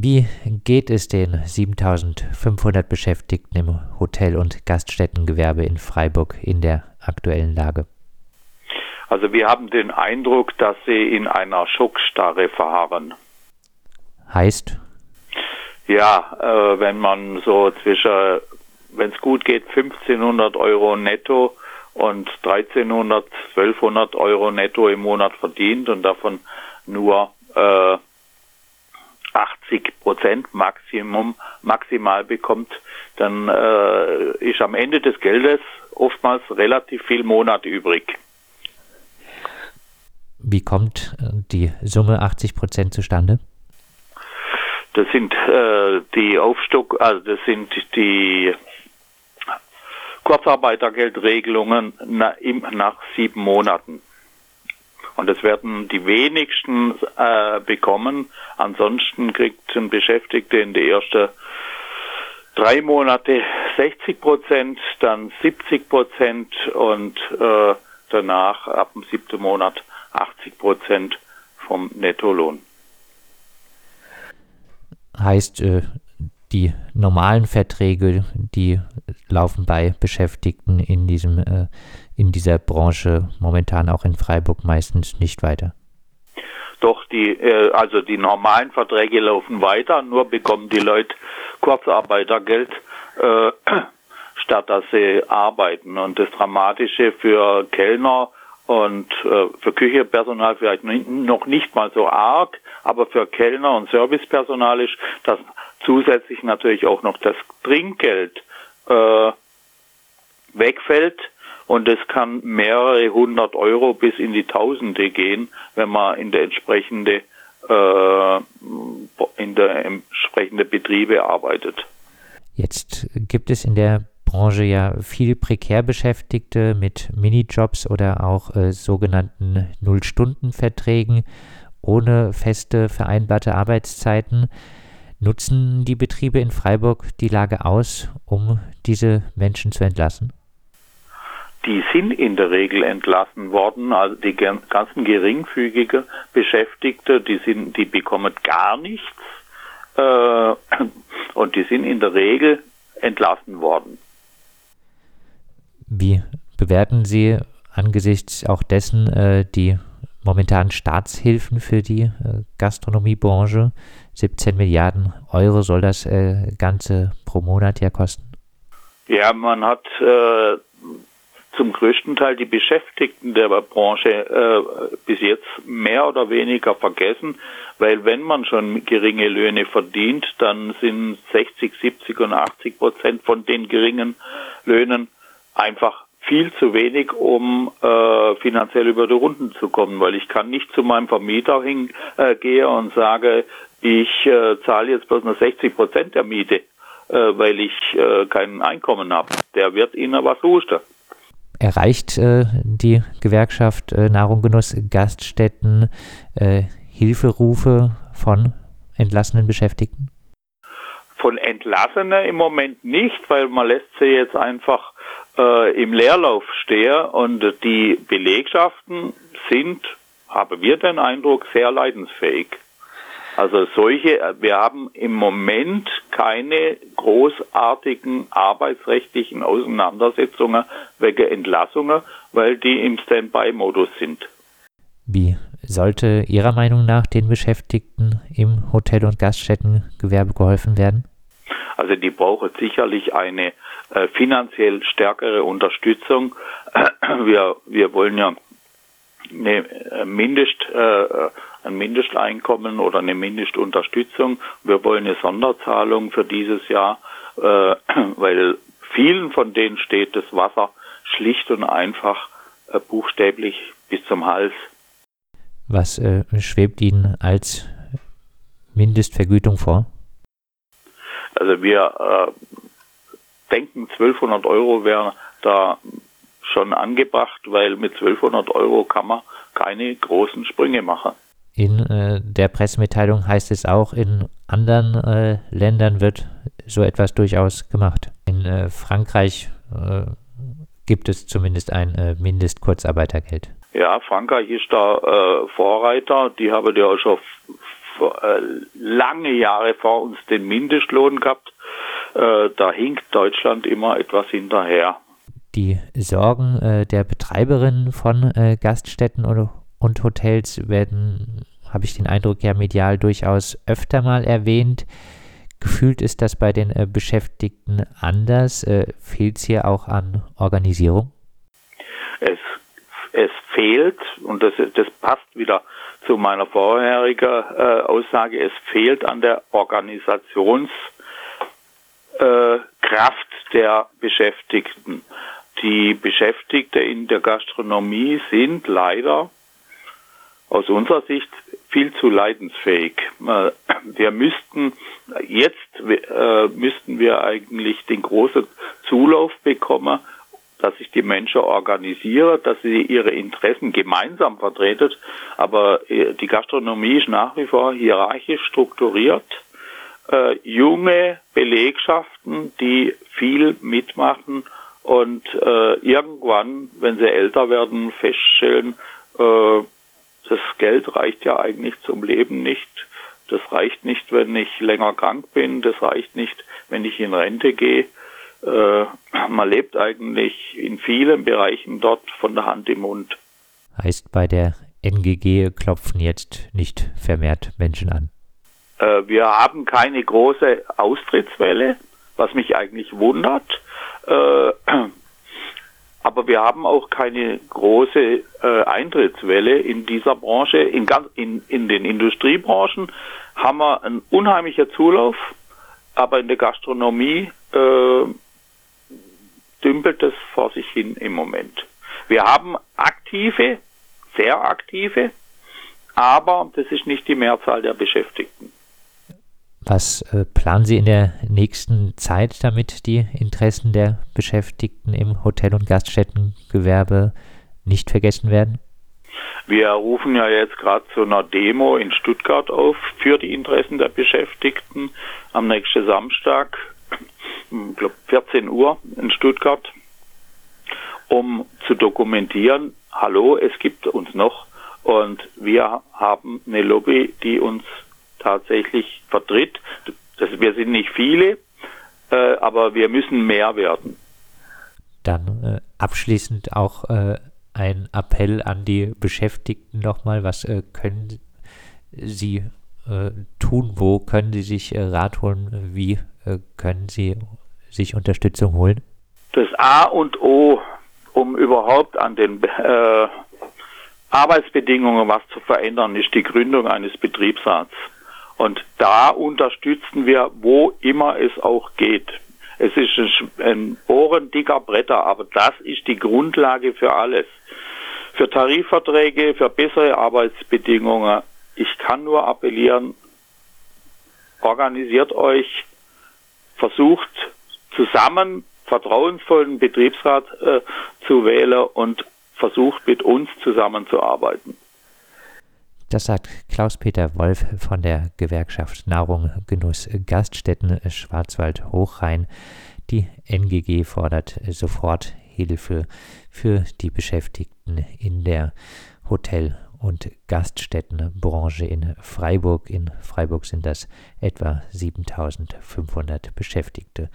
Wie geht es den 7500 Beschäftigten im Hotel- und Gaststättengewerbe in Freiburg in der aktuellen Lage? Also wir haben den Eindruck, dass sie in einer Schockstarre verharren. Heißt? Ja, äh, wenn man so zwischen, wenn es gut geht, 1500 Euro netto und 1300, 1200 Euro netto im Monat verdient und davon nur äh, 80 Prozent Maximum maximal bekommt, dann äh, ist am Ende des Geldes oftmals relativ viel Monat übrig. Wie kommt äh, die Summe 80 Prozent zustande? Das sind äh, die Aufstock, also das sind die Kurzarbeitergeldregelungen na, im, nach sieben Monaten. Und das werden die wenigsten äh, bekommen. Ansonsten kriegt ein Beschäftigter in die ersten drei Monate 60 Prozent, dann 70 Prozent und äh, danach ab dem siebten Monat 80 Prozent vom Nettolohn. Heißt, äh, die normalen Verträge, die laufen bei Beschäftigten in diesem äh, in dieser Branche momentan auch in Freiburg meistens nicht weiter. Doch die äh, also die normalen Verträge laufen weiter, nur bekommen die Leute Kurzarbeitergeld äh, statt dass sie arbeiten und das Dramatische für Kellner und äh, für Küchepersonal vielleicht noch nicht mal so arg, aber für Kellner und Servicepersonal ist, dass zusätzlich natürlich auch noch das Trinkgeld äh, wegfällt und es kann mehrere hundert Euro bis in die Tausende gehen, wenn man in der entsprechende äh, in der entsprechende Betriebe arbeitet. Jetzt gibt es in der Branche ja viel prekär Beschäftigte mit Minijobs oder auch äh, sogenannten Null-Stunden-Verträgen ohne feste vereinbarte Arbeitszeiten. Nutzen die Betriebe in Freiburg die Lage aus, um diese Menschen zu entlassen? Die sind in der Regel entlassen worden. Also die ganzen geringfügigen Beschäftigte, die sind, die bekommen gar nichts äh, und die sind in der Regel entlassen worden. Wie bewerten Sie angesichts auch dessen äh, die momentanen Staatshilfen für die äh, Gastronomiebranche? 17 Milliarden Euro soll das äh, Ganze pro Monat ja kosten. Ja, man hat äh, zum größten Teil die Beschäftigten der Branche äh, bis jetzt mehr oder weniger vergessen, weil wenn man schon geringe Löhne verdient, dann sind 60, 70 und 80 Prozent von den geringen Löhnen einfach viel zu wenig, um äh, finanziell über die Runden zu kommen, weil ich kann nicht zu meinem Vermieter hingehen äh, und sage, ich äh, zahle jetzt bloß nur 60 Prozent der Miete, äh, weil ich äh, kein Einkommen habe. Der wird Ihnen was husten. Erreicht äh, die Gewerkschaft Nahrung Genuss Gaststätten Hilferufe von entlassenen Beschäftigten? Von Entlassenen im Moment nicht, weil man lässt sie jetzt einfach äh, im Leerlauf stehe und die Belegschaften sind, haben wir den Eindruck, sehr leidensfähig. Also solche, wir haben im Moment keine großartigen arbeitsrechtlichen Auseinandersetzungen wegen Entlassungen, weil die im Standby-Modus sind. Wie sollte Ihrer Meinung nach den Beschäftigten im Hotel- und Gaststättengewerbe geholfen werden? Also die brauchen sicherlich eine äh, finanziell stärkere Unterstützung. wir, wir wollen ja eine äh, Mindest, äh, ein Mindesteinkommen oder eine Mindestunterstützung. Wir wollen eine Sonderzahlung für dieses Jahr, äh, weil vielen von denen steht das Wasser schlicht und einfach äh, buchstäblich bis zum Hals. Was äh, schwebt Ihnen als Mindestvergütung vor? Also wir äh, denken, 1200 Euro wäre da schon angebracht, weil mit 1200 Euro kann man keine großen Sprünge machen. In äh, der Pressemitteilung heißt es auch, in anderen äh, Ländern wird so etwas durchaus gemacht. In äh, Frankreich äh, gibt es zumindest ein äh, Mindestkurzarbeitergeld. Ja, Frankreich ist da äh, Vorreiter. Die haben ja auch schon lange Jahre vor uns den Mindestlohn gehabt. Da hinkt Deutschland immer etwas hinterher. Die Sorgen der Betreiberinnen von Gaststätten oder, und Hotels werden, habe ich den Eindruck, ja medial durchaus öfter mal erwähnt. Gefühlt ist das bei den äh, Beschäftigten anders. Fehlt es hier auch an Organisierung? Es, es fehlt, und das, das passt wieder zu meiner vorherigen äh, Aussage, es fehlt an der Organisationskraft äh, der Beschäftigten. Die Beschäftigten in der Gastronomie sind leider aus unserer Sicht viel zu leidensfähig. Äh, wir müssten jetzt äh, müssten wir eigentlich den großen Zulauf bekommen dass sich die Menschen organisieren, dass sie ihre Interessen gemeinsam vertreten. Aber äh, die Gastronomie ist nach wie vor hierarchisch strukturiert. Äh, junge Belegschaften, die viel mitmachen und äh, irgendwann, wenn sie älter werden, feststellen, äh, das Geld reicht ja eigentlich zum Leben nicht. Das reicht nicht, wenn ich länger krank bin. Das reicht nicht, wenn ich in Rente gehe. Äh, man lebt eigentlich in vielen Bereichen dort von der Hand im Mund. Heißt, bei der NGG klopfen jetzt nicht vermehrt Menschen an? Äh, wir haben keine große Austrittswelle, was mich eigentlich wundert. Äh, aber wir haben auch keine große äh, Eintrittswelle in dieser Branche. In, ganz, in, in den Industriebranchen haben wir einen unheimlichen Zulauf, aber in der Gastronomie äh, dümpelt es vor sich hin im Moment. Wir haben aktive, sehr aktive, aber das ist nicht die Mehrzahl der Beschäftigten. Was äh, planen Sie in der nächsten Zeit, damit die Interessen der Beschäftigten im Hotel- und Gaststättengewerbe nicht vergessen werden? Wir rufen ja jetzt gerade zu einer Demo in Stuttgart auf für die Interessen der Beschäftigten am nächsten Samstag glaube 14 Uhr in Stuttgart, um zu dokumentieren, hallo, es gibt uns noch und wir haben eine Lobby, die uns tatsächlich vertritt. Das, wir sind nicht viele, äh, aber wir müssen mehr werden. Dann äh, abschließend auch äh, ein Appell an die Beschäftigten nochmal. Was äh, können Sie äh, tun? Wo können Sie sich äh, Rat holen? Wie können Sie sich Unterstützung holen? Das A und O, um überhaupt an den Arbeitsbedingungen was zu verändern, ist die Gründung eines Betriebsrats. Und da unterstützen wir, wo immer es auch geht. Es ist ein Bohren dicker Bretter, aber das ist die Grundlage für alles. Für Tarifverträge, für bessere Arbeitsbedingungen. Ich kann nur appellieren, organisiert euch, versucht zusammen vertrauensvollen Betriebsrat äh, zu wählen und versucht mit uns zusammenzuarbeiten. Das sagt Klaus-Peter Wolf von der Gewerkschaft Nahrung Genuss Gaststätten Schwarzwald Hochrhein. Die NGG fordert sofort Hilfe für die Beschäftigten in der Hotel- und Gaststättenbranche in Freiburg. In Freiburg sind das etwa 7500 Beschäftigte.